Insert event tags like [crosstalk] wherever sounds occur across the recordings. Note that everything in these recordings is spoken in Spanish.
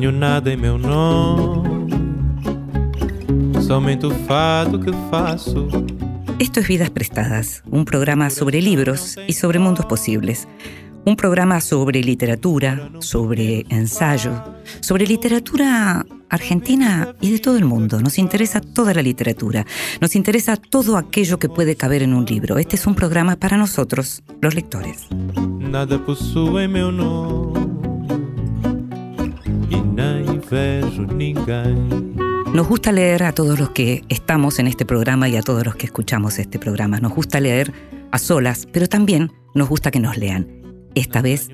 Nada em meu nome, somente o fado que faço. Esto es Vidas Prestadas, un programa sobre libros y sobre mundos posibles. Un programa sobre literatura, sobre ensayo, sobre literatura argentina y de todo el mundo. Nos interesa toda la literatura, nos interesa todo aquello que puede caber en un libro. Este es un programa para nosotros, los lectores. Nada possui meu nome Nos gusta leer a todos los que estamos en este programa y a todos los que escuchamos este programa. Nos gusta leer a solas, pero también nos gusta que nos lean. Esta vez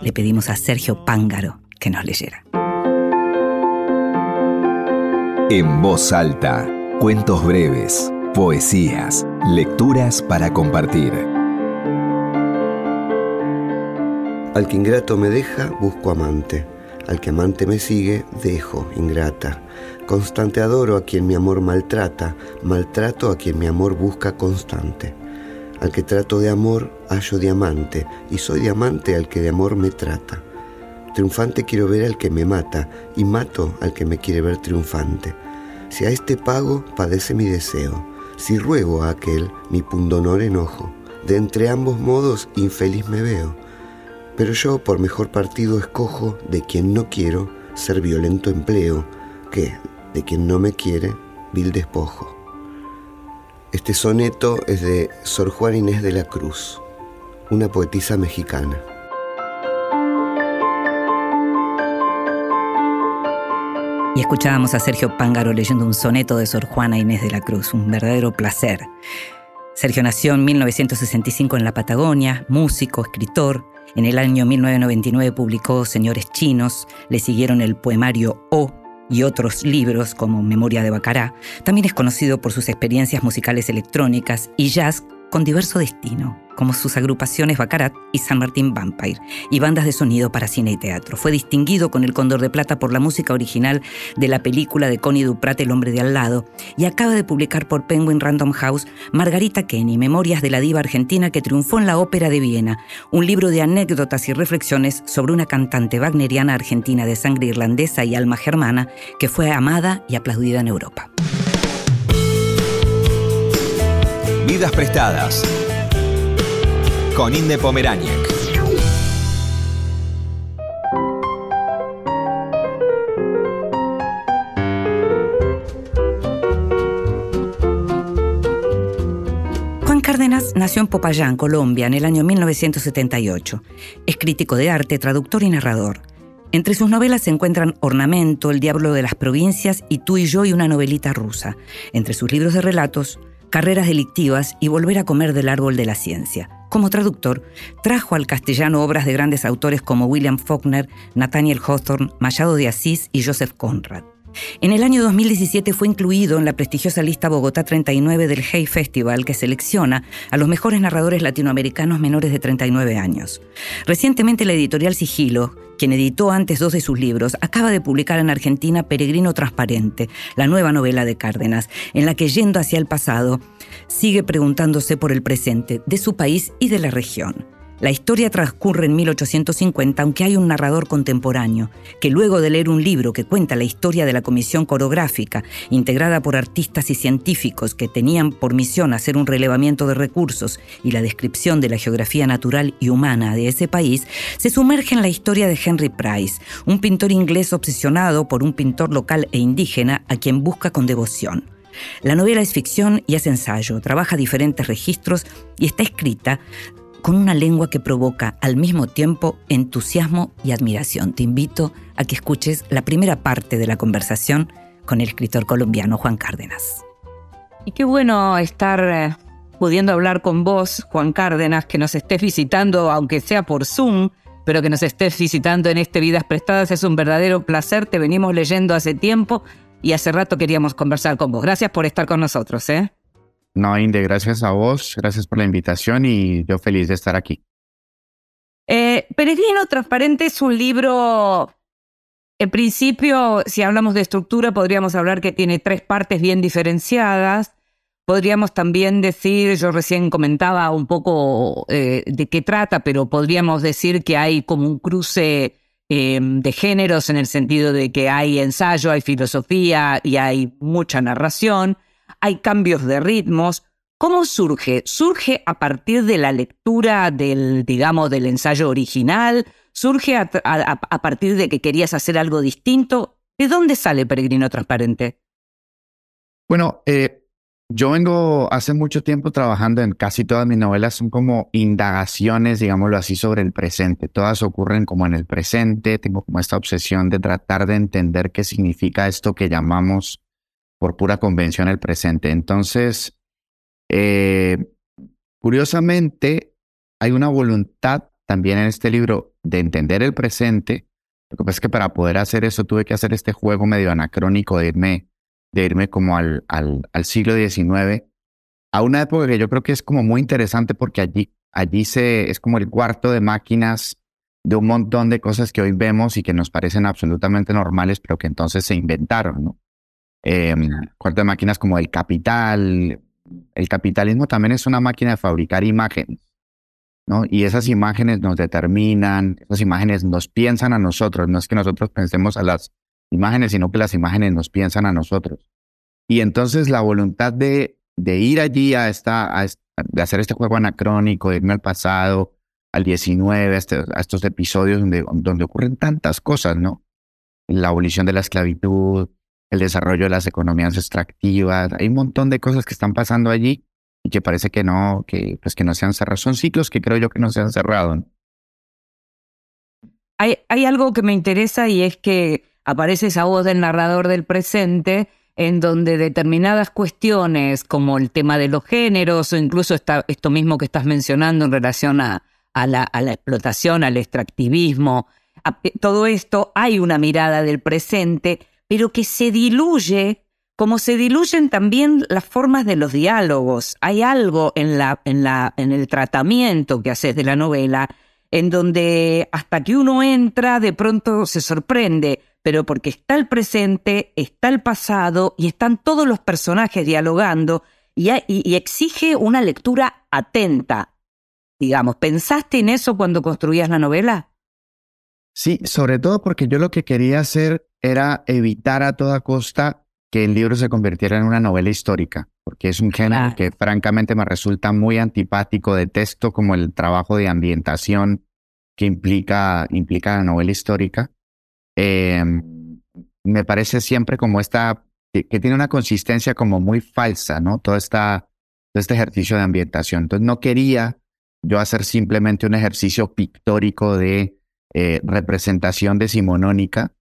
le pedimos a Sergio Pángaro que nos leyera. En voz alta, cuentos breves, poesías, lecturas para compartir. Al que ingrato me deja, busco amante. Al que amante me sigue, dejo, ingrata. Constante adoro a quien mi amor maltrata, maltrato a quien mi amor busca constante. Al que trato de amor, hallo diamante, y soy diamante al que de amor me trata. Triunfante quiero ver al que me mata, y mato al que me quiere ver triunfante. Si a este pago, padece mi deseo. Si ruego a aquel, mi pundonor enojo. De entre ambos modos, infeliz me veo. Pero yo por mejor partido escojo de quien no quiero ser violento empleo, que de quien no me quiere, vil despojo. Este soneto es de Sor Juan Inés de la Cruz, una poetisa mexicana. Y escuchábamos a Sergio Pángaro leyendo un soneto de Sor Juana Inés de la Cruz, un verdadero placer. Sergio nació en 1965 en la Patagonia, músico, escritor. En el año 1999 publicó Señores Chinos, le siguieron el poemario O y otros libros como Memoria de Bacará. También es conocido por sus experiencias musicales electrónicas y jazz con diverso destino, como sus agrupaciones Bacarat y San Martín Vampire, y bandas de sonido para cine y teatro. Fue distinguido con el Cóndor de Plata por la música original de la película de Connie Duprat El hombre de al lado, y acaba de publicar por Penguin Random House Margarita Kenny, Memorias de la diva argentina que triunfó en la Ópera de Viena, un libro de anécdotas y reflexiones sobre una cantante wagneriana argentina de sangre irlandesa y alma germana que fue amada y aplaudida en Europa. Vidas prestadas. Con Inde Pomeráñez. Juan Cárdenas nació en Popayán, Colombia, en el año 1978. Es crítico de arte, traductor y narrador. Entre sus novelas se encuentran Ornamento, El Diablo de las Provincias y Tú y yo y una novelita rusa. Entre sus libros de relatos, Carreras delictivas y Volver a comer del árbol de la ciencia. Como traductor, trajo al castellano obras de grandes autores como William Faulkner, Nathaniel Hawthorne, Machado de Asís y Joseph Conrad. En el año 2017 fue incluido en la prestigiosa lista Bogotá 39 del Hey Festival, que selecciona a los mejores narradores latinoamericanos menores de 39 años. Recientemente la editorial Sigilo, quien editó antes dos de sus libros, acaba de publicar en Argentina Peregrino Transparente, la nueva novela de Cárdenas, en la que yendo hacia el pasado, sigue preguntándose por el presente de su país y de la región. La historia transcurre en 1850, aunque hay un narrador contemporáneo, que luego de leer un libro que cuenta la historia de la comisión coreográfica, integrada por artistas y científicos que tenían por misión hacer un relevamiento de recursos y la descripción de la geografía natural y humana de ese país, se sumerge en la historia de Henry Price, un pintor inglés obsesionado por un pintor local e indígena a quien busca con devoción. La novela es ficción y es ensayo, trabaja diferentes registros y está escrita con una lengua que provoca al mismo tiempo entusiasmo y admiración. Te invito a que escuches la primera parte de la conversación con el escritor colombiano Juan Cárdenas. Y qué bueno estar eh, pudiendo hablar con vos, Juan Cárdenas, que nos estés visitando, aunque sea por Zoom, pero que nos estés visitando en este Vidas Prestadas. Es un verdadero placer, te venimos leyendo hace tiempo y hace rato queríamos conversar con vos. Gracias por estar con nosotros. ¿eh? No, Inde, gracias a vos, gracias por la invitación y yo feliz de estar aquí. Eh, Peregrino Transparente es un libro, en principio, si hablamos de estructura, podríamos hablar que tiene tres partes bien diferenciadas. Podríamos también decir, yo recién comentaba un poco eh, de qué trata, pero podríamos decir que hay como un cruce eh, de géneros en el sentido de que hay ensayo, hay filosofía y hay mucha narración, hay cambios de ritmos. ¿Cómo surge? ¿Surge a partir de la lectura del, digamos, del ensayo original? ¿Surge a, partir de que querías hacer algo distinto? ¿De dónde sale Peregrino Transparente? Bueno, eh, yo vengo hace mucho tiempo trabajando en casi todas mis novelas, son como indagaciones, digámoslo así, sobre el presente. Todas ocurren como en el presente. Tengo como esta obsesión de tratar de entender qué significa esto que llamamos por pura convención el presente. Entonces, eh, curiosamente, hay una voluntad también en este libro de entender el presente. Lo que pasa es que para poder hacer eso tuve que hacer este juego medio anacrónico de irme de irme como al, al, al, siglo XIX, a una época que yo creo que es como muy interesante porque allí, allí se, es como el cuarto de máquinas de un montón de cosas que hoy vemos y que nos parecen absolutamente normales, pero que entonces se inventaron, ¿no? Eh, cuarto de máquinas como el capital. El capitalismo también es una máquina de fabricar imágenes, ¿no? Y esas imágenes nos determinan, esas imágenes nos piensan a nosotros, no es que nosotros pensemos a las imágenes, sino que las imágenes nos piensan a nosotros. Y entonces la voluntad de, de ir allí a, esta, a, de hacer este juego anacrónico, de irme al pasado, al 19, a, este, a estos episodios donde, donde ocurren tantas cosas, ¿no? La abolición de la esclavitud, el desarrollo de las economías extractivas, hay un montón de cosas que están pasando allí y que parece que no, que, pues que no se han cerrado. Son ciclos que creo yo que no se han cerrado. Hay, hay algo que me interesa y es que aparece esa voz del narrador del presente en donde determinadas cuestiones como el tema de los géneros o incluso esto mismo que estás mencionando en relación a, la, explotación, al extractivismo, eh, todo esto hay una mirada del presente, pero que se diluye como se diluyen también las formas de los diálogos. Hay algo en, el tratamiento que haces de la novela en donde hasta que uno entra de pronto se sorprende pero porque está el presente, está el pasado y están todos los personajes dialogando y, exige una lectura atenta. Digamos, ¿pensaste en eso cuando construías la novela? Sí, sobre todo porque yo lo que quería hacer era evitar a toda costa que el libro se convirtiera en una novela histórica, porque es un género que francamente me resulta muy antipático, de texto como el trabajo de ambientación que implica, implica la novela histórica. Em, me parece siempre como esta, que, tiene una consistencia como muy falsa, ¿no? Todo, esta, todo este ejercicio de ambientación. Entonces no quería yo hacer simplemente un ejercicio pictórico de eh, representación decimonónica,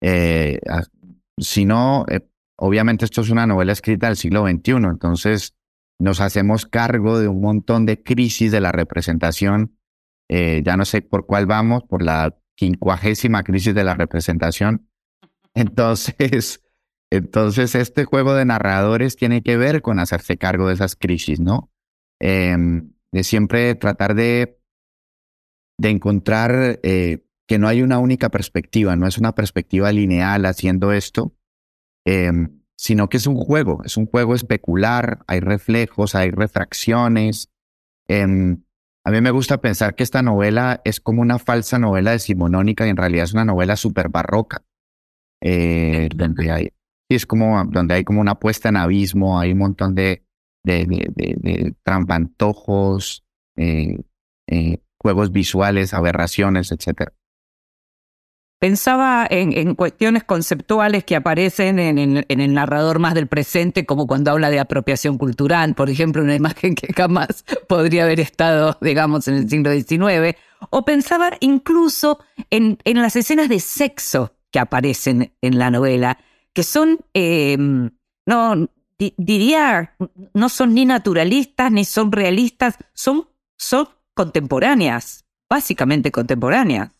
eh, sino, eh, obviamente esto es una novela escrita del siglo XXI, entonces nos hacemos cargo de un montón de crisis de la representación, ya no sé por cuál vamos, por la quincuagésima crisis de la representación. [laughs] Entonces, entonces este juego de narradores tiene que ver con hacerse cargo de esas crisis, ¿no? Em, de siempre tratar de, de encontrar eh, que no hay una única perspectiva, no es una perspectiva lineal haciendo esto, em, sino que es un juego, es un juego especular, hay reflejos, hay refracciones. Em, a mí me gusta pensar que esta novela es como una falsa novela decimonónica y en realidad es una novela súper barroca. Eh, donde hay, es como donde hay como una puesta en abismo, hay un montón de, de, de, trampantojos, eh, eh, juegos visuales, aberraciones, etc. Pensaba en, cuestiones conceptuales que aparecen en, el narrador más del presente, como cuando habla de apropiación cultural, por ejemplo, una imagen que jamás [laughs] podría haber estado, digamos, en el siglo XIX. O pensaba incluso en, las escenas de sexo que aparecen en la novela, que son, em, no, diría, no son ni naturalistas ni son realistas, son contemporáneas, básicamente contemporáneas.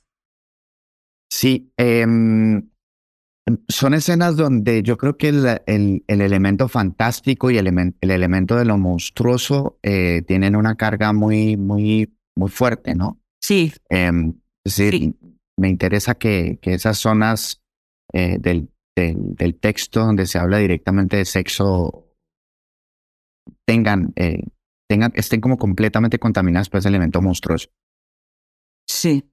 Sí, em, son escenas donde yo creo que el, el, elemento fantástico y el, el, elemento de lo monstruoso eh, tienen una carga muy, muy, muy fuerte, ¿no? Sí. Em, es decir, me interesa que, que esas zonas eh, del, del, texto donde se habla directamente de sexo tengan, eh, tengan, estén como completamente contaminadas por ese elemento monstruoso. Sí.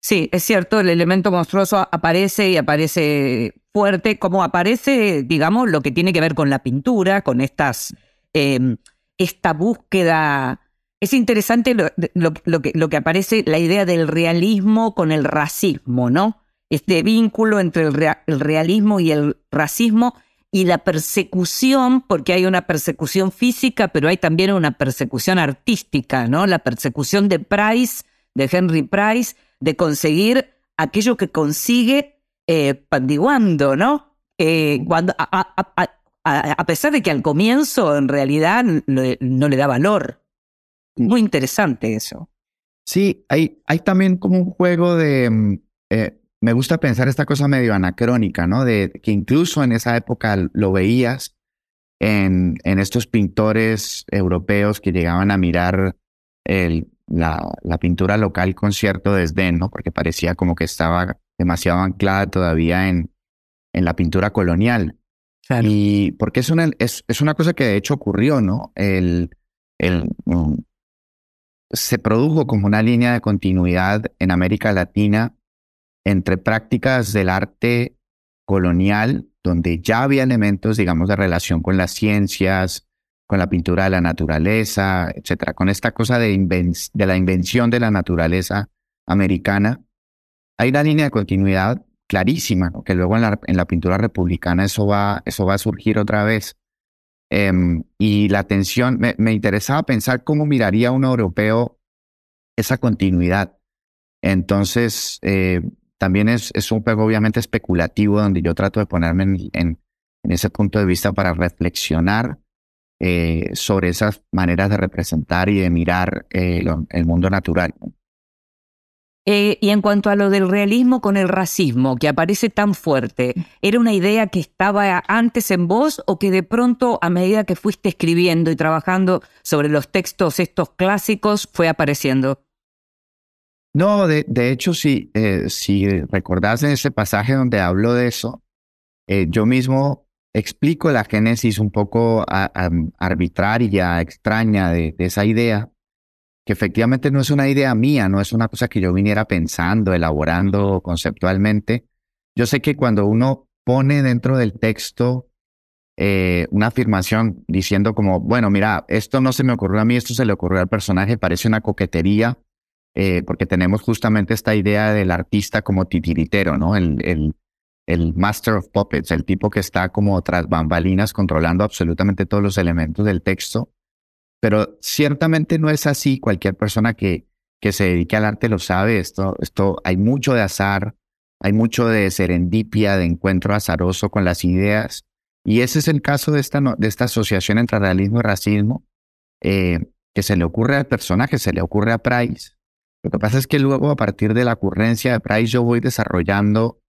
Sí, es cierto, el elemento monstruoso aparece y aparece fuerte, como aparece, digamos, lo que tiene que ver con la pintura, con estas, em, esta búsqueda. Es interesante lo, que, lo que aparece, la idea del realismo con el racismo, ¿no? Este vínculo entre el realismo y el racismo y la persecución, porque hay una persecución física, pero hay también una persecución artística, ¿no? La persecución de Price, de Henry Price, de conseguir aquello que consigue eh, pandiguando, ¿no? Eh, cuando, a, pesar de que al comienzo en realidad no, le da valor. Muy interesante eso. Sí, hay, hay también como un juego de... Mm, eh, me gusta pensar esta cosa medio anacrónica, ¿no? De que incluso en esa época lo veías en, en estos pintores europeos que llegaban a mirar el, la, la, pintura local con cierto desdén, ¿no? Porque parecía como que estaba demasiado anclada todavía en, en la pintura colonial. Y porque es una, es, es, una cosa que de hecho ocurrió, ¿no? El, el, mm, se produjo como una línea de continuidad en América Latina entre prácticas del arte colonial, donde ya había elementos, digamos, de relación con las ciencias, con la pintura de la naturaleza, etcétera, con esta cosa de, la invención de la naturaleza americana, hay una línea de continuidad clarísima, que luego en la, pintura republicana eso va, eso va a surgir otra vez. Em, y la atención, me, me, interesaba pensar cómo miraría un europeo esa continuidad. Entonces, eh, también es, un juego obviamente especulativo donde yo trato de ponerme en, ese punto de vista para reflexionar eh, sobre esas maneras de representar y de mirar eh, el mundo natural. Eh, y en cuanto a lo del realismo con el racismo, que aparece tan fuerte, ¿era una idea que estaba antes en vos o que de pronto a medida que fuiste escribiendo y trabajando sobre los textos estos clásicos fue apareciendo? No, de, de hecho, sí, eh, si recordás en ese pasaje donde hablo de eso, eh, yo mismo explico la génesis un poco arbitraria, extraña de, esa idea, que efectivamente no es una idea mía, no es una cosa que yo viniera pensando, elaborando conceptualmente. Yo sé que cuando uno pone dentro del texto eh, una afirmación diciendo como, bueno, mira, esto no se me ocurrió a mí, esto se le ocurrió al personaje, parece una coquetería, eh, porque tenemos justamente esta idea del artista como titiritero, ¿no? El, el, el master of puppets, el tipo que está como tras bambalinas controlando absolutamente todos los elementos del texto. Pero ciertamente no es así. Cualquier persona que, que se dedique al arte lo sabe. Esto, esto, hay mucho de azar, hay mucho de serendipia, de encuentro azaroso con las ideas. Y ese es el caso de esta, de esta asociación entre realismo y racismo, eh, que se le ocurre al personaje, se le ocurre a Price, lo que pasa es que luego a partir de la ocurrencia de Price yo voy desarrollando,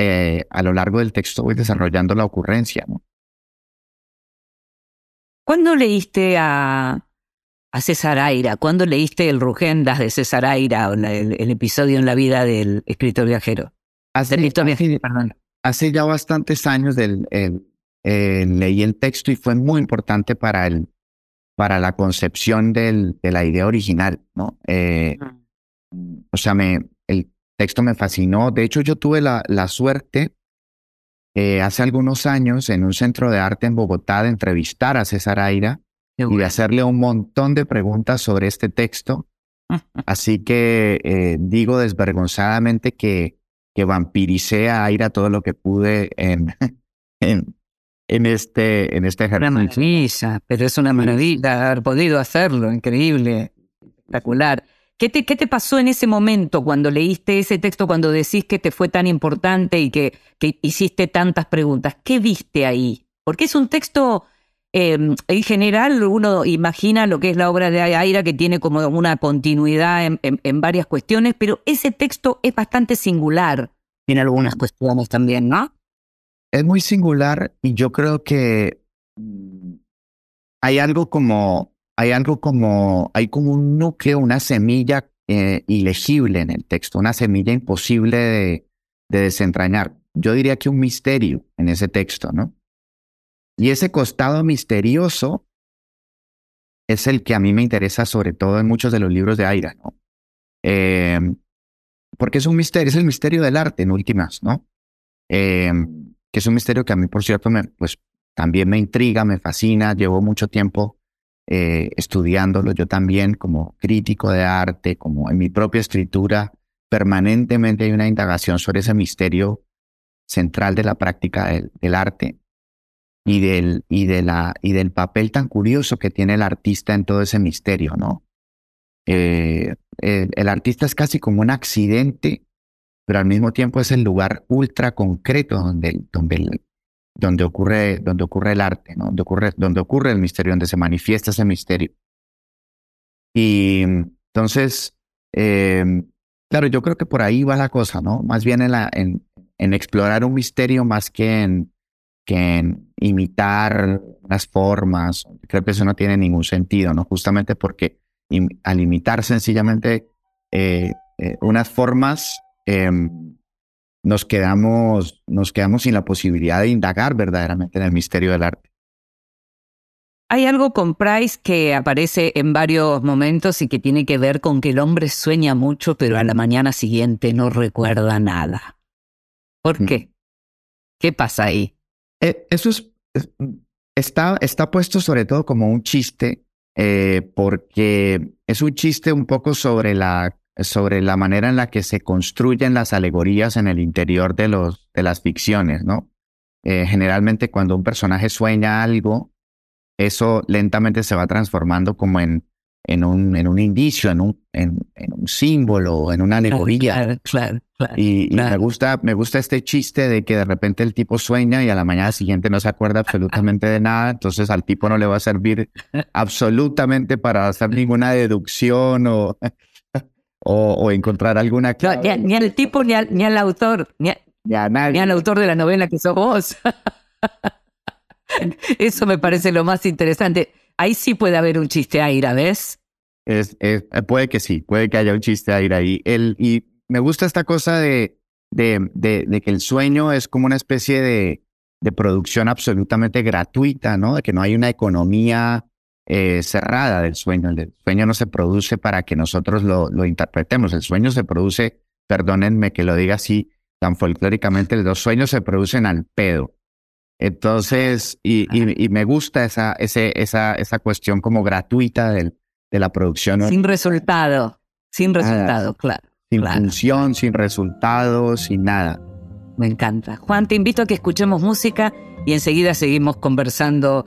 eh, a lo largo del texto voy desarrollando la ocurrencia. ¿no? ¿Cuándo leíste a, a César Aira? ¿Cuándo leíste el Rugendas de César Aira, el, el episodio en la vida del escritor viajero? Hace, hace, hace ya bastantes años del, leí el texto y fue muy importante para, el, para la concepción del, de la idea original. ¿no? Eh, o sea, me, el texto me fascinó. De hecho, yo tuve la, la suerte eh, hace algunos años en un centro de arte en Bogotá de entrevistar a César Aira y de hacerle un montón de preguntas sobre este texto. [laughs] Así que eh, digo desvergonzadamente que, que vampiricé a Aira todo lo que pude en, [laughs] en, en este, en este ejercicio. Una maravilla, pero es una maravilla haber podido hacerlo, increíble, espectacular. ¿Qué te, ¿Qué te, pasó en ese momento cuando leíste ese texto, cuando decís que te fue tan importante y que, hiciste tantas preguntas? ¿Qué viste ahí? Porque es un texto, em, en general uno imagina lo que es la obra de Aira, que tiene como una continuidad en, en, varias cuestiones, pero ese texto es bastante singular en algunas cuestiones también, ¿no? Es muy singular y yo creo que hay algo como hay algo como, hay como un núcleo, una semilla eh, ilegible en el texto, una semilla imposible de, desentrañar. Yo diría que un misterio en ese texto, ¿no? Y ese costado misterioso es el que a mí me interesa sobre todo en muchos de los libros de Aira, ¿no? Em, porque es un misterio, es el misterio del arte en últimas, ¿no? Eh, que es un misterio que a mí, por cierto, me, pues también me intriga, me fascina, llevo mucho tiempo eh, estudiándolo yo también como crítico de arte, como en mi propia escritura, permanentemente hay una indagación sobre ese misterio central de la práctica del, arte y del, y, de la, y del papel tan curioso que tiene el artista en todo ese misterio, ¿no? Eh, el, artista es casi como un accidente, pero al mismo tiempo es el lugar ultra concreto donde, donde, donde, ocurre, donde ocurre el arte, ¿no? donde, ocurre, donde ocurre el misterio, donde se manifiesta ese misterio. Y entonces, eh, claro, yo creo que por ahí va la cosa, ¿no? Más bien en, en, explorar un misterio más que en, que imitar las formas. Creo que eso no tiene ningún sentido, ¿no? Justamente porque al imitar sencillamente eh, eh, unas formas, em, nos, quedamos, nos quedamos sin la posibilidad de indagar verdaderamente en el misterio del arte. Hay algo con Price que aparece en varios momentos y que tiene que ver con que el hombre sueña mucho, pero a la mañana siguiente no recuerda nada. ¿Por mm. qué? ¿Qué pasa ahí? Eh, eso es, está, está puesto sobre todo como un chiste eh, porque es un chiste un poco sobre la, sobre la manera en la que se construyen las alegorías en el interior de, los, de las ficciones, ¿no? Eh, generalmente cuando un personaje sueña algo, eso lentamente se va transformando como en, en, un, en un indicio, en un, en, un símbolo, en una alegoría. Claro, claro, claro, y, me, gusta, me gusta este chiste de que de repente el tipo sueña y a la mañana siguiente no se acuerda absolutamente de nada, entonces al tipo no le va a servir [laughs] absolutamente para hacer ninguna deducción o, o, encontrar alguna clave. ni, al tipo ni al, ni al autor, ni, nadie. ni al autor de la novela que sos vos. [laughs] Eso me parece lo más interesante. Ahí sí puede haber un chiste aire, ¿ves? Es, es, puede que sí, puede que haya un chiste aire ahí. El, y me gusta esta cosa de, de, de, que el sueño es como una especie de, de, producción absolutamente gratuita, ¿no? De que no hay una economía eh, cerrada del sueño. El sueño no se produce para que nosotros lo, lo interpretemos. El sueño se produce, perdónenme que lo diga así tan folclóricamente, los sueños se producen al pedo. Entonces, y, y, me gusta esa, ese, esa, esa cuestión como gratuita del, de la producción. Sin resultado, sin resultado, claro. Sin función, sin resultado, sin nada. Me encanta. Juan, te invito a que escuchemos música y enseguida seguimos conversando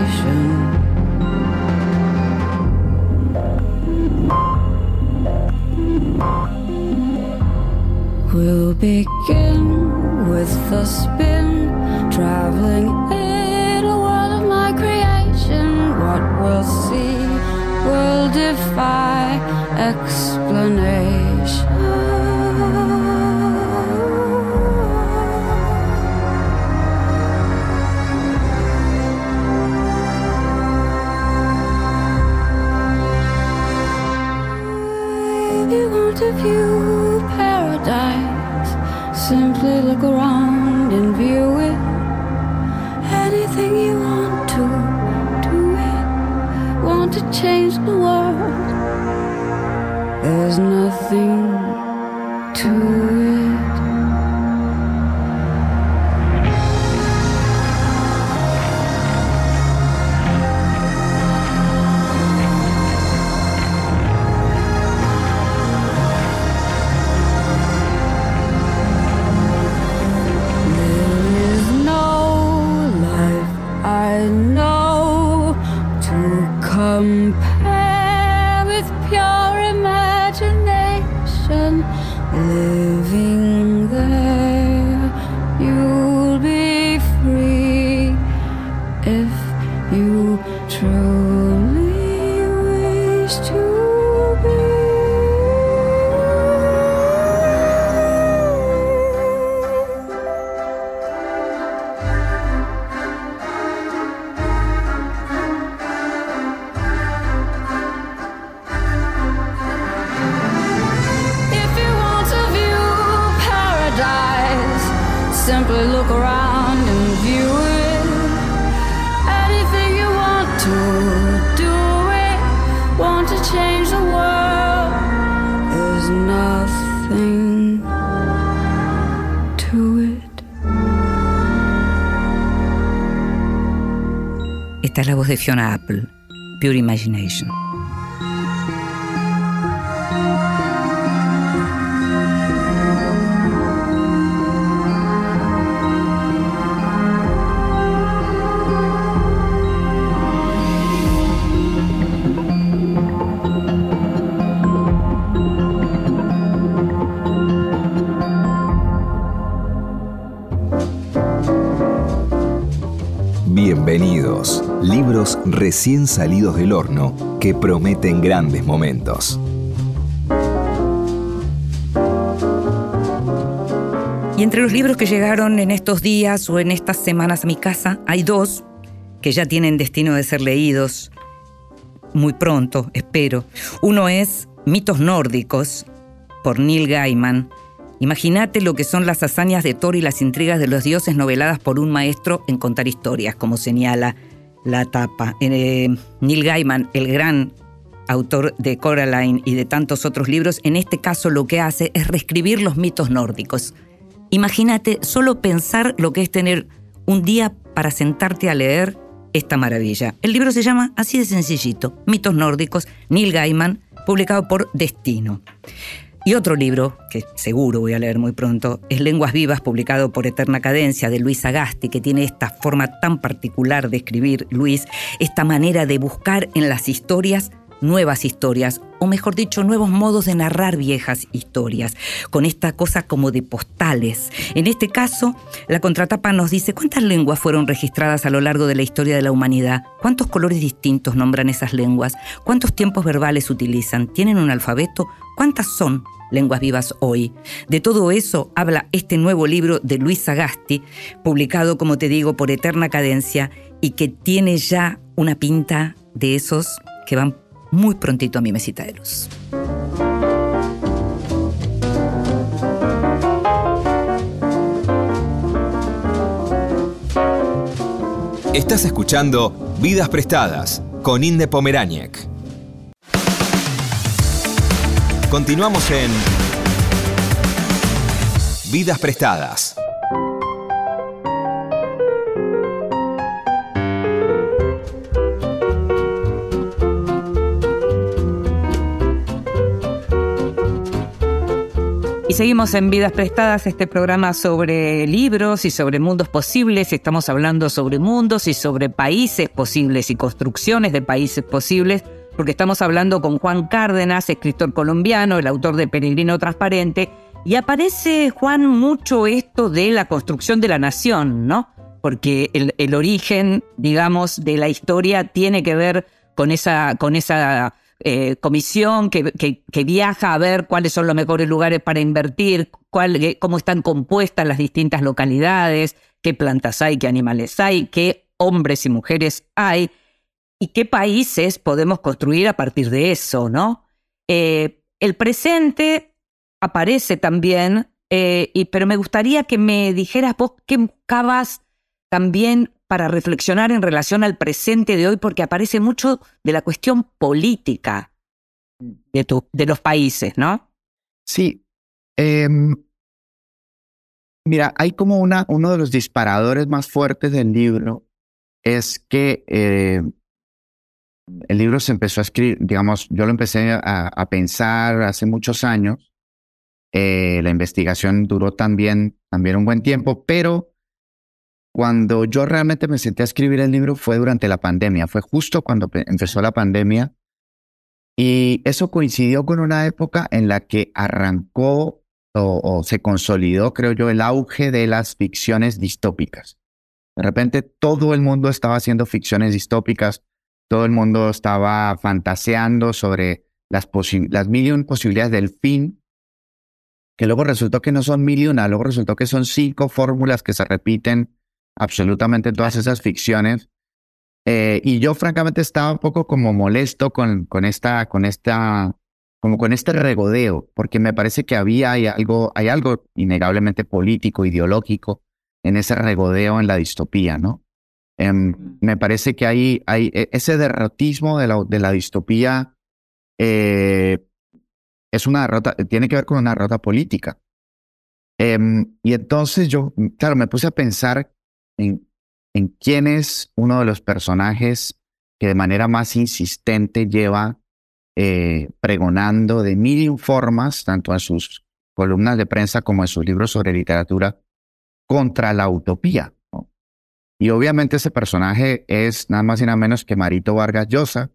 We'll begin with the spin, traveling in a world of my creation. What we'll see will defy explanation. paradise. Simply look around and view it. Anything you want to, do it. Want to change Esta es la voz de Fiona Apple, Pure Imagination. Recién salidos del horno que prometen grandes momentos. Y entre los libros que llegaron en estos días o en estas semanas a mi casa, hay dos que ya tienen destino de ser leídos muy pronto, espero. Uno es Mitos nórdicos, por Neil Gaiman. Imagínate lo que son las hazañas de Thor y las intrigas de los dioses noveladas por un maestro en contar historias, como señala la tapa. Eh, Neil Gaiman, el gran autor de Coraline y de tantos otros libros, en este caso lo que hace es reescribir los mitos nórdicos. Imagínate solo pensar lo que es tener un día para sentarte a leer esta maravilla. El libro se llama así de sencillito, Mitos nórdicos, Neil Gaiman, publicado por Destino. Y otro libro, que seguro voy a leer muy pronto, es Lenguas Vivas, publicado por Eterna Cadencia, de Luis Agasti, que tiene esta forma tan particular de escribir, Luis, esta manera de buscar en las historias nuevas historias, o mejor dicho, nuevos modos de narrar viejas historias, con esta cosa como de postales. En este caso, la contratapa nos dice cuántas lenguas fueron registradas a lo largo de la historia de la humanidad, cuántos colores distintos nombran esas lenguas, cuántos tiempos verbales utilizan, tienen un alfabeto, cuántas son lenguas vivas hoy. De todo eso habla este nuevo libro de Luis Sagasti, publicado, como te digo, por Eterna Cadencia, y que tiene ya una pinta de esos que van muy prontito a mi mesita de luz. Estás escuchando Vidas Prestadas con Inde Pomeráñez. Continuamos en Vidas Prestadas. Seguimos en Vidas Prestadas, este programa sobre libros y sobre mundos posibles. Estamos hablando sobre mundos y sobre países posibles y construcciones de países posibles, porque estamos hablando con Juan Cárdenas, escritor colombiano, el autor de Peregrino Transparente, y aparece, Juan, mucho esto de la construcción de la nación, ¿no? Porque el, origen, digamos, de la historia tiene que ver con esa, con esa eh, comisión que, viaja a ver cuáles son los mejores lugares para invertir, eh, cómo están compuestas las distintas localidades, qué plantas hay, qué animales hay, qué hombres y mujeres hay y qué países podemos construir a partir de eso, ¿no? Eh, el presente aparece también, pero me gustaría que me dijeras vos qué buscabas también para reflexionar en relación al presente de hoy, porque aparece mucho de la cuestión política de, tu- de los países, ¿no? Sí. em, mira, hay como una, uno de los disparadores más fuertes del libro es que eh, el libro se empezó a escribir, digamos, yo lo empecé a, pensar hace muchos años. Eh, la investigación duró también, también un buen tiempo, pero cuando yo realmente me senté a escribir el libro fue durante la pandemia, fue justo cuando pe- empezó la pandemia y eso coincidió con una época en la que arrancó o, se consolidó, creo yo, el auge de las ficciones distópicas. De repente todo el mundo estaba haciendo ficciones distópicas, todo el mundo estaba fantaseando sobre las, las mil y un posibilidades del fin, que luego resultó que no son mil y una, luego resultó que son cinco fórmulas que se repiten absolutamente en todas esas ficciones. Eh, y yo francamente estaba un poco como molesto con, con esta, con esta, como con este regodeo, porque me parece que había hay algo, hay algo innegablemente político, ideológico en ese regodeo en la distopía, ¿no? Em, me parece que hay, hay e, ese derrotismo de la, de la distopía eh, es una derrota, tiene que ver con una derrota política. Em, y entonces yo, claro, me puse a pensar en, en quién es uno de los personajes que de manera más insistente lleva eh, pregonando de mil formas, tanto en sus columnas de prensa como en sus libros sobre literatura, contra la utopía. Y obviamente ese personaje es nada más y nada menos que Marito Vargas Llosa,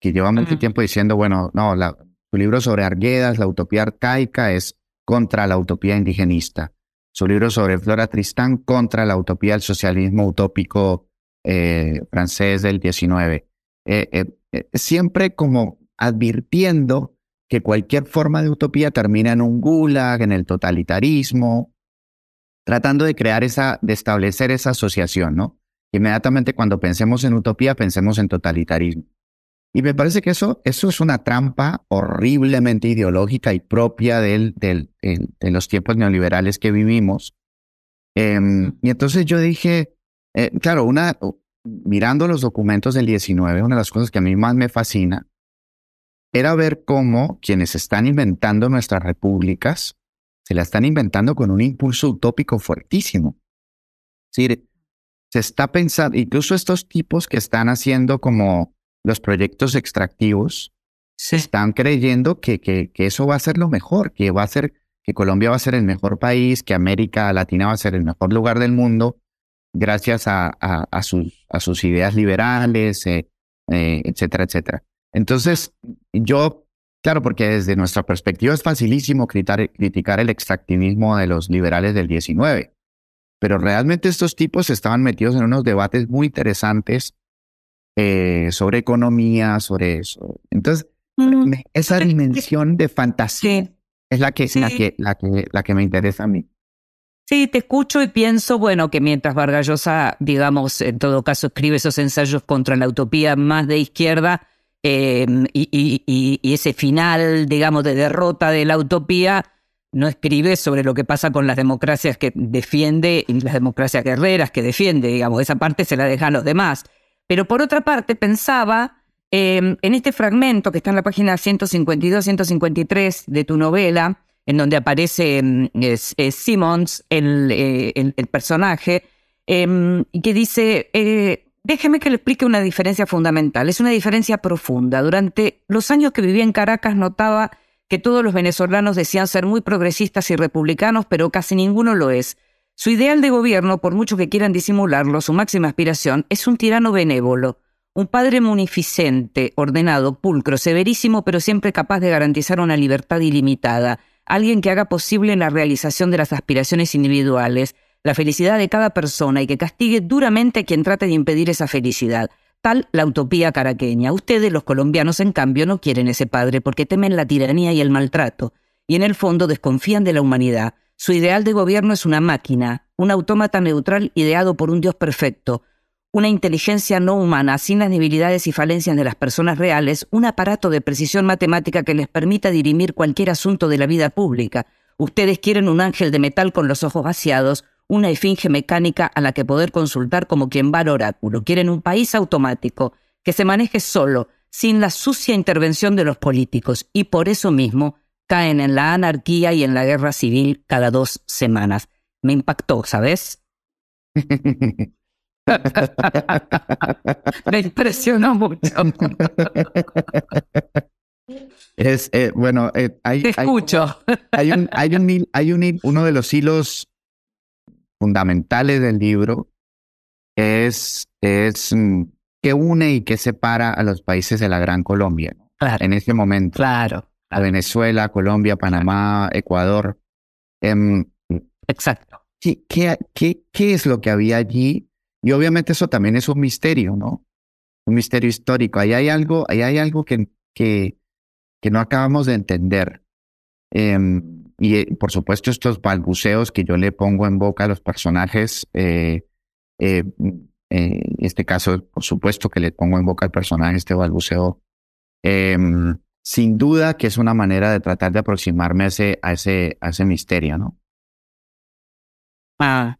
que lleva mucho tiempo diciendo, bueno, no, la, su libro sobre Arguedas, la utopía arcaica, es contra la utopía indigenista. Su libro sobre Flora Tristán, contra la utopía del socialismo utópico eh, francés del 19. Eh, eh, siempre como advirtiendo que cualquier forma de utopía termina en un gulag, en el totalitarismo, tratando de crear esa, de establecer esa asociación, ¿no? Inmediatamente cuando pensemos en utopía, pensemos en totalitarismo. Y me parece que eso, eso es una trampa horriblemente ideológica y propia de los tiempos neoliberales que vivimos. Em, y entonces yo dije, eh, claro, una, mirando los documentos del 19, una de las cosas que a mí más me fascina era ver cómo quienes están inventando nuestras repúblicas se la están inventando con un impulso utópico fuertísimo. Es decir, se está pensando, incluso estos tipos que están haciendo como los proyectos extractivos, se están creyendo que, que, que, eso va a ser lo mejor, que va a ser, que Colombia va a ser el mejor país, que América Latina va a ser el mejor lugar del mundo, gracias a, a, sus, a sus, ideas liberales, eh, eh, etcétera, etcétera. Entonces, yo, claro, porque desde nuestra perspectiva es facilísimo criticar, criticar el extractivismo de los liberales del 19, pero realmente estos tipos estaban metidos en unos debates muy interesantes eh, sobre economía, sobre eso. Entonces, esa dimensión de fantasía es la que, la, que, la, que, la que me interesa a mí. Sí, te escucho y pienso, bueno, que mientras Vargas Llosa, digamos, en todo caso, escribe esos ensayos contra la utopía más de izquierda eh, y, ese final, digamos, de derrota de la utopía, no escribe sobre lo que pasa con las democracias que defiende y las democracias guerreras que defiende, digamos, esa parte se la deja a los demás. Pero por otra parte, pensaba em, en este fragmento que está en la página 152-153 de tu novela, en donde aparece em, Simmons, eh, el, el, personaje, y que dice, eh, déjeme que le explique una diferencia fundamental, es una diferencia profunda. Durante los años que viví en Caracas notaba que todos los venezolanos decían ser muy progresistas y republicanos, pero casi ninguno lo es. Su ideal de gobierno, por mucho que quieran disimularlo, su máxima aspiración es un tirano benévolo, un padre munificente, ordenado, pulcro, severísimo, pero siempre capaz de garantizar una libertad ilimitada, alguien que haga posible la realización de las aspiraciones individuales, la felicidad de cada persona y que castigue duramente a quien trate de impedir esa felicidad. Tal la utopía caraqueña. Ustedes, los colombianos, en cambio, no quieren ese padre porque temen la tiranía y el maltrato, y en el fondo desconfían de la humanidad, su ideal de gobierno es una máquina, un autómata neutral ideado por un Dios perfecto, una inteligencia no humana, sin las debilidades y falencias de las personas reales, un aparato de precisión matemática que les permita dirimir cualquier asunto de la vida pública. Ustedes quieren un ángel de metal con los ojos vaciados, una esfinge mecánica a la que poder consultar como quien va al oráculo. Quieren un país automático, que se maneje solo, sin la sucia intervención de los políticos, y por eso mismo caen en la anarquía y en la guerra civil cada dos semanas. Me impactó, ¿sabes? [laughs] Me impresionó mucho. Es, eh, bueno, eh, hay, Te escucho. Hay, un, hay, un, hay un, uno de los hilos fundamentales del libro es, es mm, que une y que separa a los países de la Gran Colombia en este momento. Claro a Venezuela, Colombia, Panamá, Ecuador. Em, Exacto. ¿qué, qué, qué, es lo que había allí? Y obviamente eso también es un misterio, ¿no? Un misterio histórico. Ahí hay algo, ahí hay algo que, que, que no acabamos de entender. Em, y eh, por supuesto estos balbuceos que yo le pongo en boca a los personajes, eh, eh, en este caso, por supuesto que le pongo en boca al personaje este balbuceo em, sin duda que es una manera de tratar de aproximarme a ese, a ese, a ese misterio, ¿no? Ah.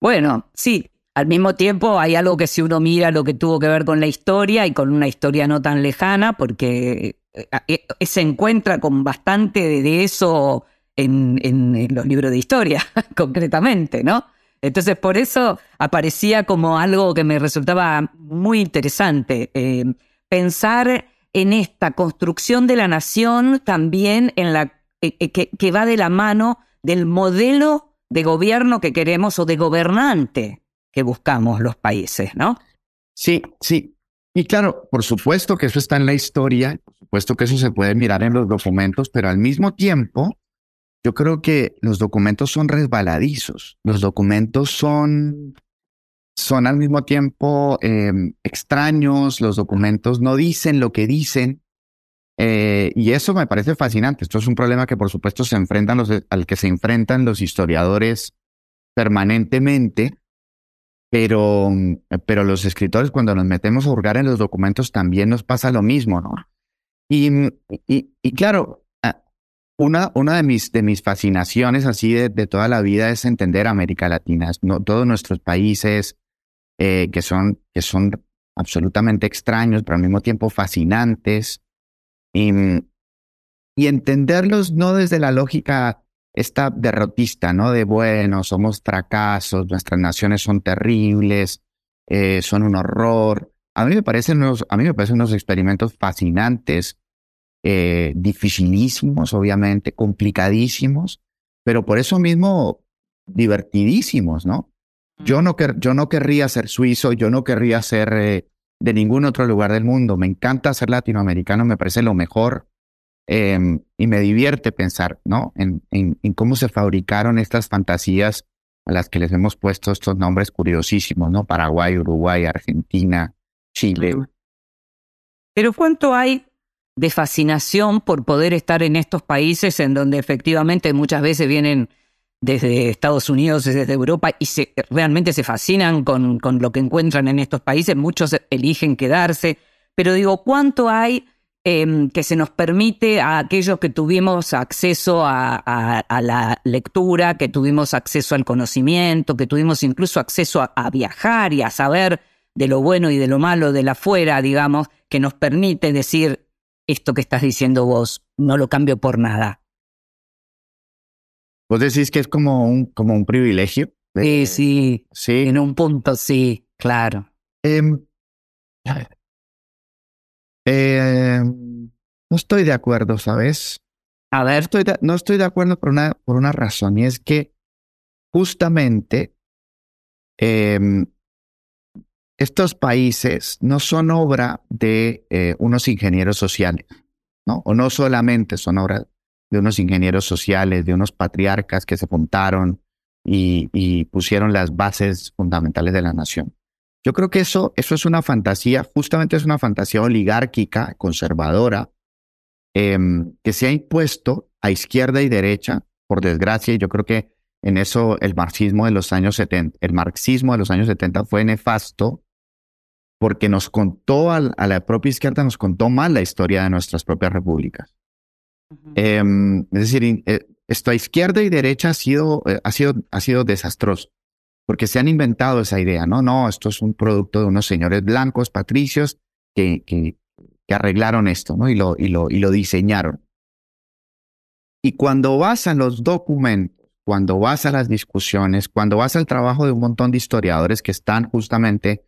Bueno, sí, al mismo tiempo hay algo que si uno mira lo que tuvo que ver con la historia y con una historia no tan lejana, porque eh, eh, se encuentra con bastante de eso en, en los libros de historia, [laughs] concretamente, ¿no? Entonces, por eso aparecía como algo que me resultaba muy interesante. eh, pensar en esta construcción de la nación también en la, eh, eh, que, que va de la mano del modelo de gobierno que queremos o de gobernante que buscamos los países, ¿no? Sí, sí. Y claro, por supuesto que eso está en la historia, por supuesto que eso se puede mirar en los documentos, pero al mismo tiempo, yo creo que los documentos son resbaladizos. Los documentos son, son al mismo tiempo eh, extraños, los documentos no dicen lo que dicen. eh, y eso me parece fascinante. Esto es un problema que por supuesto se enfrentan los, al que se enfrentan los historiadores permanentemente. Pero, pero los escritores, cuando nos metemos a hurgar en los documentos, también nos pasa lo mismo, ¿no? Y, y, y claro, ah, una, una de, mis, de mis fascinaciones así de, de toda la vida es entender América Latina, no, todos nuestros países eh, que, son, que son absolutamente extraños, pero al mismo tiempo fascinantes. Y, y entenderlos no desde la lógica esta derrotista, ¿no? De bueno, somos fracasos, nuestras naciones son terribles, eh, son un horror. A mí me parecen unos, a mí me parecen unos experimentos fascinantes, eh, dificilísimos, obviamente, complicadísimos, pero por eso mismo divertidísimos, ¿no? Yo no, quer, querría ser suizo, yo no querría ser eh, de ningún otro lugar del mundo. Me encanta ser latinoamericano, me parece lo mejor. Eh, y me divierte pensar, ¿no? En, en, en, cómo se fabricaron estas fantasías a las que les hemos puesto estos nombres curiosísimos, ¿no? Paraguay, Uruguay, Argentina, Chile. Pero ¿cuánto hay de fascinación por poder estar en estos países en donde efectivamente muchas veces vienen desde Estados Unidos, desde Europa, y se, realmente se fascinan con, con lo que encuentran en estos países? Muchos eligen quedarse, pero digo, ¿cuánto hay eh, que se nos permite a aquellos que tuvimos acceso a, a, la lectura, que tuvimos acceso al conocimiento, que tuvimos incluso acceso a, viajar y a saber de lo bueno y de lo malo de la afuera, digamos, que nos permite decir esto que estás diciendo vos, no lo cambio por nada. Vos decís que es como un, como un privilegio. Sí, sí, sí. En un punto, sí, claro. Eh, eh, no estoy de acuerdo, ¿sabes? A ver. No estoy de, no estoy de acuerdo por una, por una razón, y es que justamente eh, estos países no son obra de eh, unos ingenieros sociales, ¿no? O no solamente son obra de unos ingenieros sociales, de unos patriarcas que se juntaron y, pusieron las bases fundamentales de la nación. Yo creo que eso, eso es una fantasía, justamente es una fantasía oligárquica, conservadora, eh, que se ha impuesto a izquierda y derecha, por desgracia, y yo creo que en eso el marxismo de los años 70, el marxismo de los años 70 fue nefasto porque nos contó a la propia izquierda, nos contó mal la historia de nuestras propias repúblicas. Eh, es decir, eh, esto a izquierda y derecha ha sido, eh, ha sido, ha sido desastroso porque se han inventado esa idea, ¿no? No, esto es un producto de unos señores blancos, patricios, que, que, arreglaron esto, ¿no? Y lo, y, lo, y lo diseñaron. Y cuando vas a los documentos, cuando vas a las discusiones, cuando vas al trabajo de un montón de historiadores que están justamente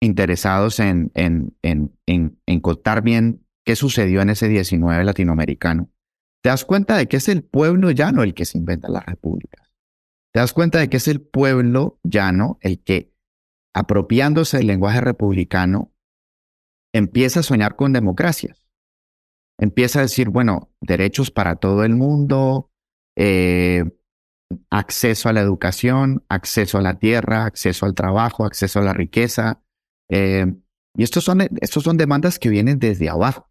interesados en, en, en, en contar bien qué sucedió en ese 19 latinoamericano, te das cuenta de que es el pueblo llano el que se inventa las repúblicas. Te das cuenta de que es el pueblo llano el que, apropiándose del lenguaje republicano, empieza a soñar con democracias. Empieza a decir, bueno, derechos para todo el mundo, eh, acceso a la educación, acceso a la tierra, acceso al trabajo, acceso a la riqueza. Eh, y estos son, estos son demandas que vienen desde abajo.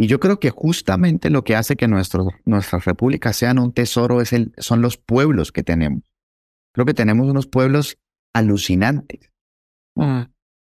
Y yo creo que justamente lo que hace que nuestro, nuestras repúblicas sean un tesoro es el, son los pueblos que tenemos. Creo que tenemos unos pueblos alucinantes. Mm.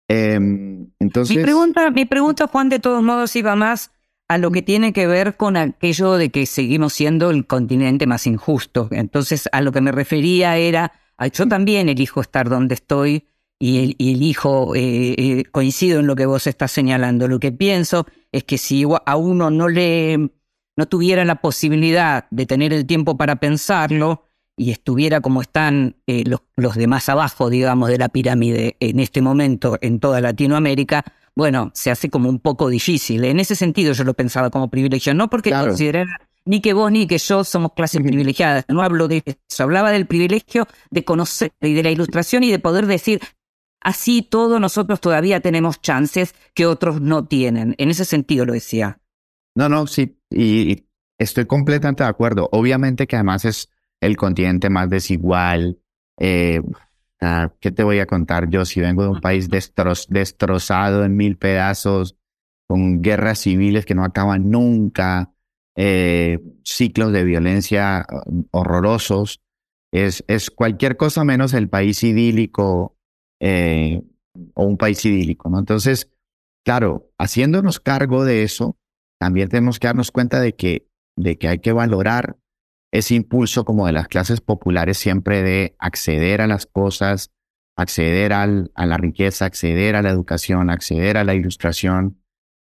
Eh, entonces, mi, pregunta, mi pregunta, Juan, de todos modos iba más a lo que tiene que ver con aquello de que seguimos siendo el continente más injusto. Entonces, a lo que me refería era Yo también elijo estar donde estoy y, el- y elijo, eh, eh, coincido en lo que vos estás señalando. Lo que pienso es que si a uno no le no tuviera la posibilidad de tener el tiempo para pensarlo y estuviera como están eh, los, los de más abajo, digamos, de la pirámide en este momento en toda Latinoamérica, bueno, se hace como un poco difícil. En ese sentido yo lo pensaba como privilegio, no porque Claro. considerara ni que vos ni que yo somos clases privilegiadas, no hablo de eso, hablaba del privilegio de conocer y de la ilustración y de poder decir, así todo nosotros todavía tenemos chances que otros no tienen. En ese sentido lo decía. No, no, sí, y, estoy completamente de acuerdo. Obviamente que además es el continente más desigual. Eh, ah, ¿Qué te voy a contar yo si vengo de un país destro- destrozado en mil pedazos, con guerras civiles que no acaban nunca, eh, ciclos de violencia ah, horrorosos? Es, es cualquier cosa menos el país idílico eh, o un país idílico, ¿no? Entonces, claro, haciéndonos cargo de eso, también tenemos que darnos cuenta de que, de que hay que valorar ese impulso como de las clases populares siempre de acceder a las cosas, acceder al- a la riqueza, acceder a la educación, acceder a la ilustración.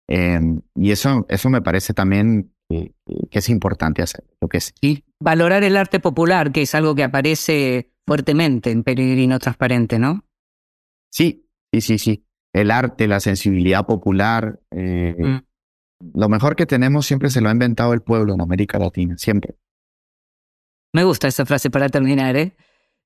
Eh, y eso, eso me parece también que, que es importante hacer. Lo que sí, Valorar el arte popular, que es algo que aparece fuertemente en Peregrino Transparente, ¿no? Sí, sí, sí, sí. El arte, la sensibilidad popular, eh, Mm. lo mejor que tenemos siempre se lo ha inventado el pueblo en América Latina, siempre. Me gusta esa frase para terminar, ¿eh?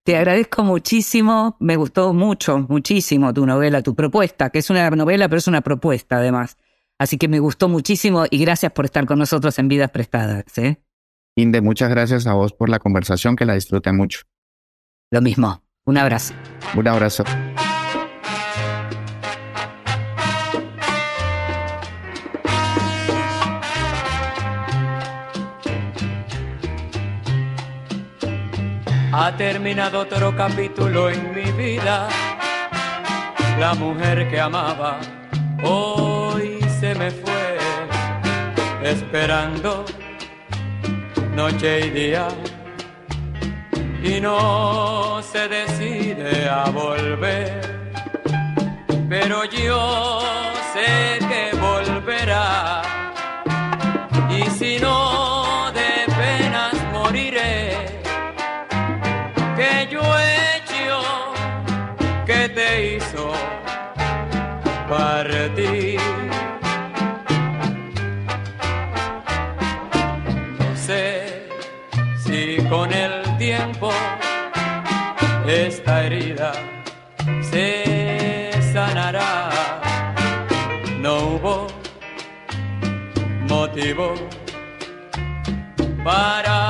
Te agradezco muchísimo, me gustó mucho, muchísimo tu novela, tu propuesta, que es una novela, pero es una propuesta además. Así que me gustó muchísimo y gracias por estar con nosotros en Vidas Prestadas, ¿eh? Inde, muchas gracias a vos por la conversación, que la disfruté mucho. Lo mismo. Un abrazo. Un abrazo. Ha terminado otro capítulo en mi vida. La mujer que amaba hoy se me fue, esperando noche y día. Y no se decide a volver. Pero yo sé que volverá. Hizo partir. No sé si con el tiempo esta herida se sanará. No hubo motivo para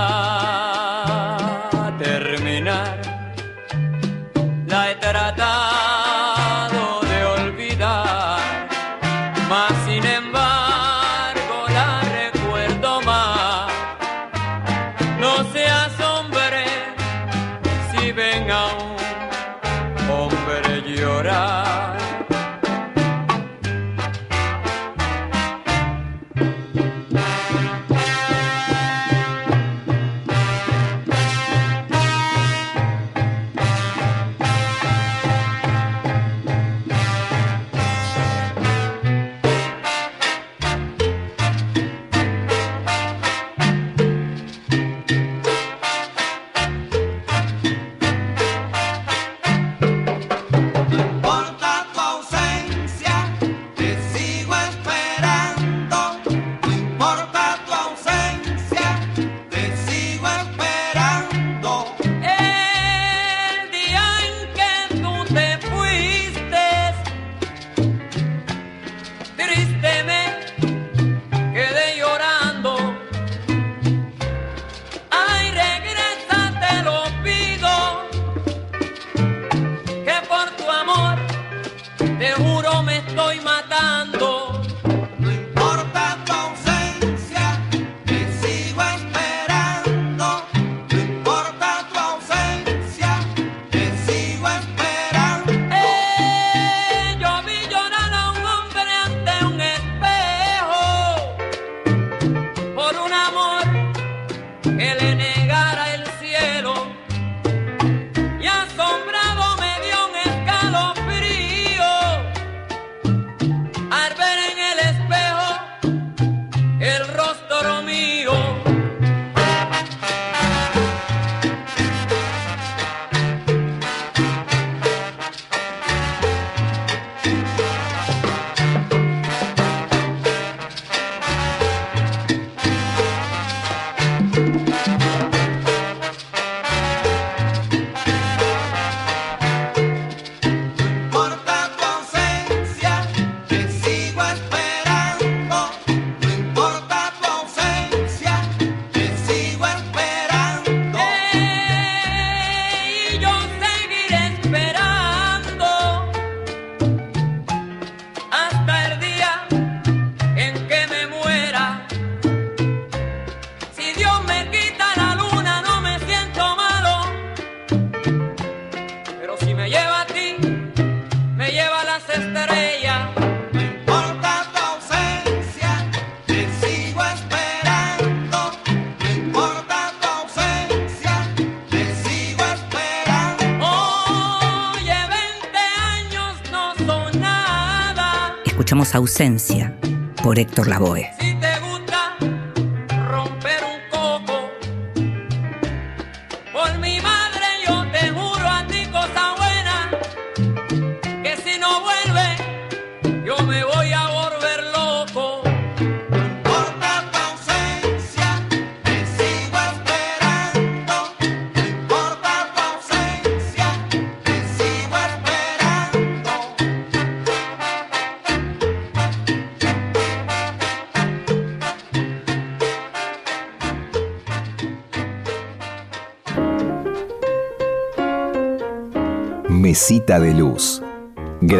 Héctor Lavoe.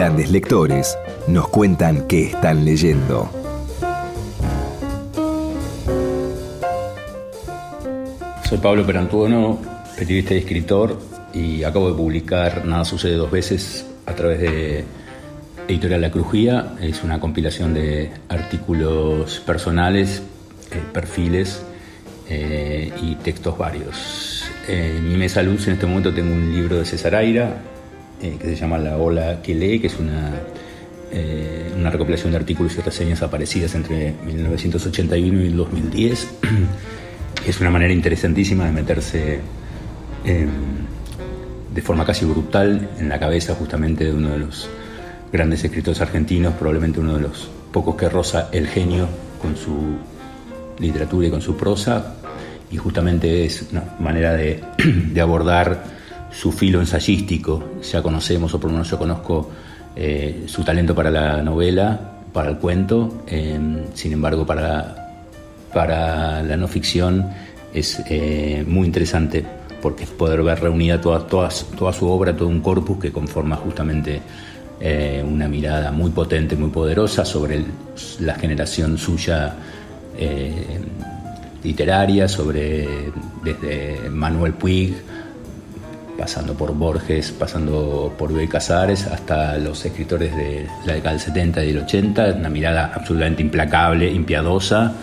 Grandes lectores nos cuentan qué están leyendo. Soy Pablo Perantuono, periodista y escritor, y acabo de publicar Nada sucede dos veces a través de Editorial La Crujía. Es una compilación de artículos personales, eh, perfiles eh, y textos varios. En mi mesa luz en este momento tengo un libro de César Aira eh, que se llama La ola que lee, que es una, eh, una recopilación de artículos y reseñas aparecidas entre 1981 y el 2010. [clears throat] es una manera interesantísima de meterse eh, de forma casi brutal en la cabeza justamente de uno de los grandes escritores argentinos, probablemente uno de los pocos que roza el genio con su literatura y con su prosa, y justamente es una manera de, [clears throat] de abordar su filo ensayístico. Ya conocemos, o por lo menos yo conozco, eh, su talento para la novela, para el cuento, eh, sin embargo para, para la no ficción es eh, muy interesante porque es poder ver reunida toda, toda, toda su obra, todo un corpus que conforma justamente eh, una mirada muy potente, muy poderosa sobre la generación suya literaria, sobre desde Manuel Puig, pasando por Borges, pasando por Bioy Casares, hasta los escritores de la década del 70 y del 80, una mirada absolutamente implacable, impiadosa,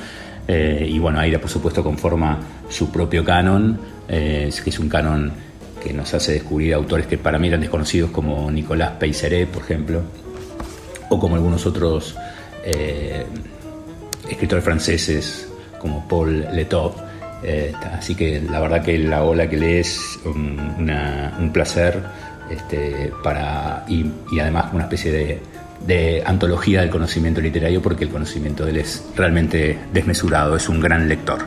eh, y bueno, Aira por supuesto conforma su propio canon, eh, que es un canon que nos hace descubrir autores que para mí eran desconocidos como Nicolás Peisseré, por ejemplo, o como algunos otros eh, escritores franceses como Paul Letov. Eh, así que la verdad que la ola que lees una- un placer este, para, y, y además una especie de, de antología del conocimiento literario porque el conocimiento de él es realmente desmesurado, es un gran lector.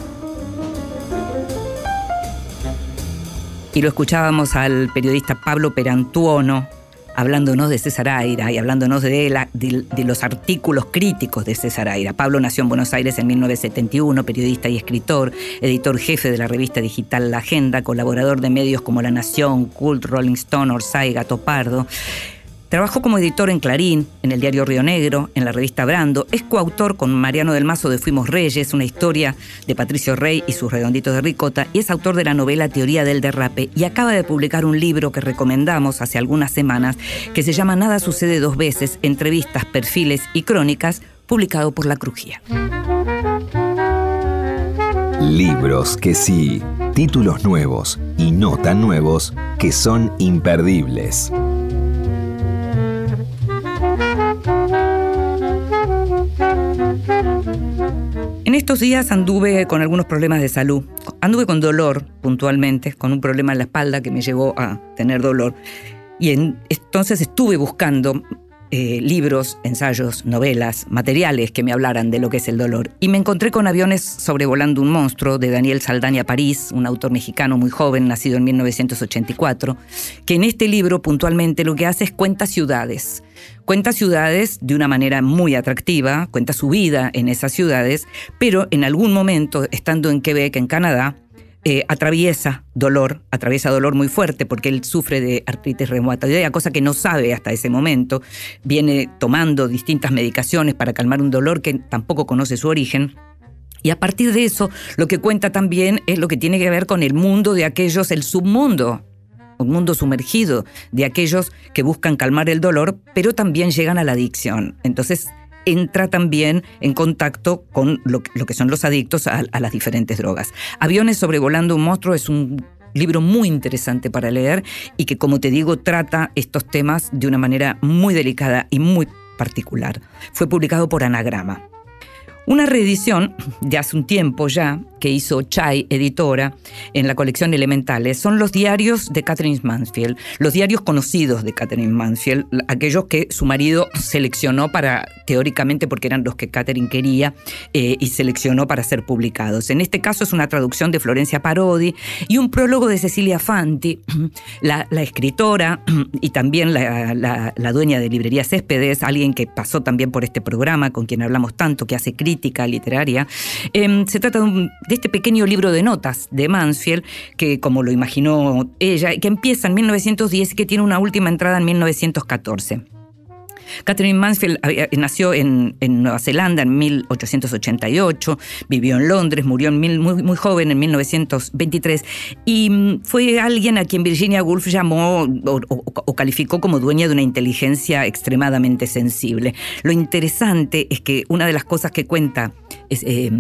Y lo escuchábamos al periodista Pablo Perantuono hablándonos de César Aira y hablándonos de, de los artículos críticos de César Aira. Pablo nació en Buenos Aires en 1971, periodista y escritor, editor jefe de la revista digital La Agenda, colaborador de medios como La Nación, Cult, Rolling Stone, Orsay, Gato Pardo. Trabajó como editor en Clarín, en el diario Río Negro, en la revista Brando. Es coautor con Mariano del Mazo de Fuimos Reyes, una historia de Patricio Rey y sus redonditos de ricota, y es autor de la novela Teoría del Derrape. Y acaba de publicar un libro que recomendamos hace algunas semanas, que se llama Nada sucede dos veces, entrevistas, perfiles y crónicas, publicado por La Crujía. Libros que sí, títulos nuevos y no tan nuevos que son imperdibles. Estos días anduve con algunos problemas de salud. Anduve con dolor puntualmente, con un problema en la espalda que me llevó a tener dolor. Y en- entonces estuve buscando eh, libros, ensayos, novelas, materiales que me hablaran de lo que es el dolor. Y me encontré con Aviones sobrevolando un monstruo de Daniel Saldaña París, un autor mexicano muy joven, nacido en 1984, que en este libro puntualmente lo que hace es cuenta ciudades. Cuenta ciudades de una manera muy atractiva, cuenta su vida en esas ciudades, pero en algún momento, estando en Quebec, en Canadá, eh, atraviesa dolor, atraviesa dolor muy fuerte porque él sufre de artritis reumatoidea, cosa que no sabe hasta ese momento. Viene tomando distintas medicaciones para calmar un dolor que tampoco conoce su origen. Y a partir de eso, lo que cuenta también es lo que tiene que ver con el mundo de aquellos, el submundo, un mundo sumergido de aquellos que buscan calmar el dolor, pero también llegan a la adicción. Entonces entra también en contacto con lo, que son los adictos a, a las diferentes drogas. Aviones sobrevolando un monstruo es un libro muy interesante para leer y que, como te digo, trata estos temas de una manera muy delicada y muy particular. Fue publicado por Anagrama. Una reedición de hace un tiempo ya, que hizo Chai, editora, en la colección Elementales, son los diarios de Catherine Mansfield, los diarios conocidos de Catherine Mansfield, aquellos que su marido seleccionó para, teóricamente, porque eran los que Catherine quería, eh, y seleccionó para ser publicados. En este caso es una traducción de Florencia Parodi y un prólogo de Cecilia Fanti, la, escritora y también la dueña de Librería Céspedes, alguien que pasó también por este programa, con quien hablamos tanto, que hace crítica literaria. Eh, se trata de, de este pequeño libro de notas de Mansfield, que como lo imaginó ella, que empieza en 1910 y que tiene una última entrada en 1914. Catherine Mansfield había- nació en, en Nueva Zelanda en 1888, vivió en Londres, murió muy, muy joven en 1923 y mm, fue alguien a quien Virginia Woolf llamó o, calificó como dueña de una inteligencia extremadamente sensible. Lo interesante es que una de las cosas que cuenta es, eh,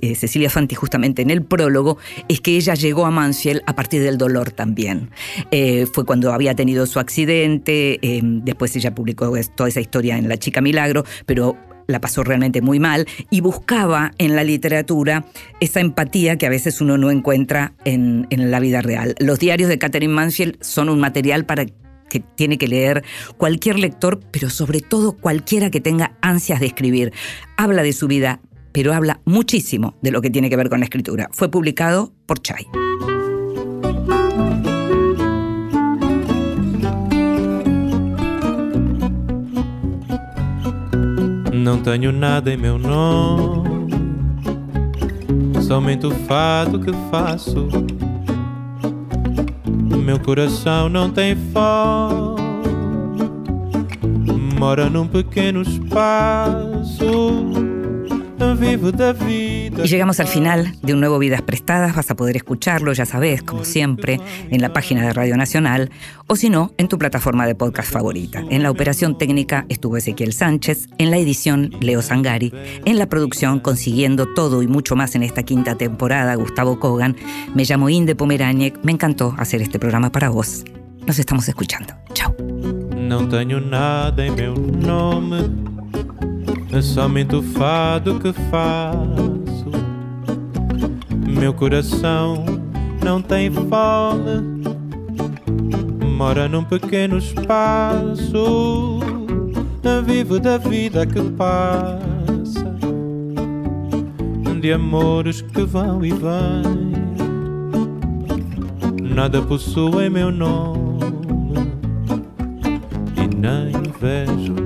eh, Cecilia Fanti justamente en el prólogo es que ella llegó a Mansfield a partir del dolor también. Eh, fue cuando había tenido su accidente, eh, después ella publicó es- esa historia en La Chica Milagro, pero la pasó realmente muy mal y buscaba en la literatura esa empatía que a veces uno no encuentra en, en la vida real. Los diarios de Catherine Mansfield son un material para que tiene que leer cualquier lector, pero sobre todo cualquiera que tenga ansias de escribir. Habla de su vida, pero habla muchísimo de lo que tiene que ver con la escritura. Fue publicado por Chai. Não tenho nada em meu nome, somente o fado que faço. Meu coração não tem fome, mora num pequeno espaço. Vivo da vida. Y llegamos al final de un nuevo Vidas Prestadas. Vas a poder escucharlo, ya sabes, como siempre, en la página de Radio Nacional o si no, en tu plataforma de podcast favorita. En la operación técnica estuvo Ezequiel Sánchez, en la edición Leo Sangari, en la producción consiguiendo todo y mucho más en esta quinta temporada Gustavo Kogan. Me llamo Inde Pomeráñez. Me encantó hacer este programa para vos. Nos estamos escuchando. Chao. Não tenho nada em meu nome, é somente o fado que faço. Meu coração não tem fome, mora num pequeno espaço. Vivo da vida que passa, de amores que vão e vêm. Nada possui meu nome e nem vejo